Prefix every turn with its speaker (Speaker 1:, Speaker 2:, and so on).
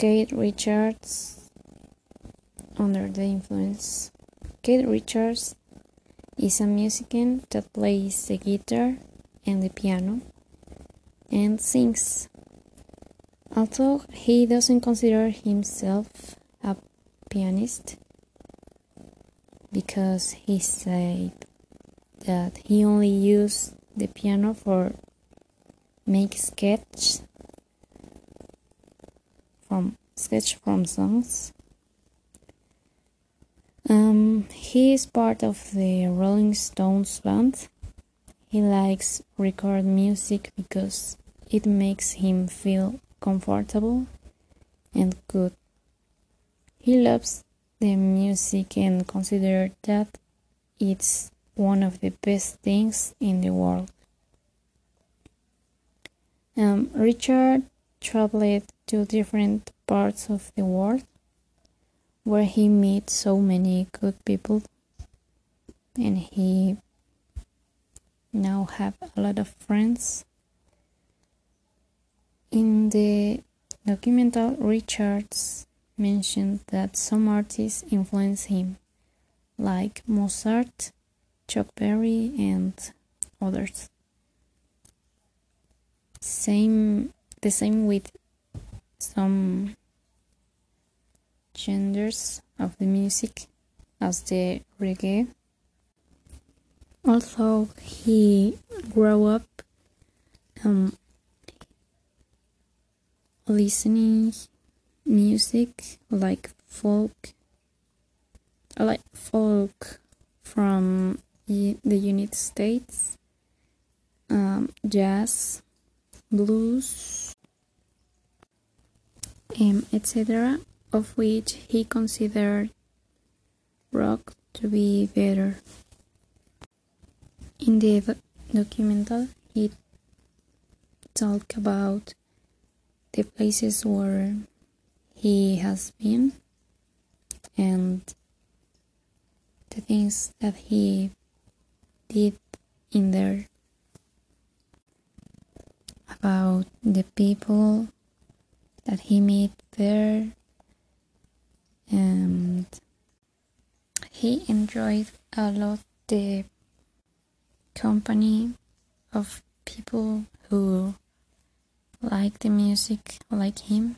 Speaker 1: Keith Richards under the influence. Keith Richards is a musician that plays the guitar and the piano and sings. Although he doesn't consider himself a pianist because he said that he only used the piano for make sketch from sketch from songs. Um, he is part of the Rolling Stones band. He likes record music because it makes him feel comfortable and good. He loves the music and considers that it's one of the best things in the world. Um, Richard traveled to different parts of the world where he met so many good people. And he now have a lot of friends. In the documental richards mentioned that some artists influenced him like mozart chuck berry and others. Same the same with some genders of the music as the reggae. Although he grew up um, listening music like folk, like folk from the United States, um, jazz, blues, um, etc., of which he considered rock to be better. In the documental, he talked about the places where he has been and the things that he did in there about the people that he met there. And he enjoyed a lot the company of people who like the music like him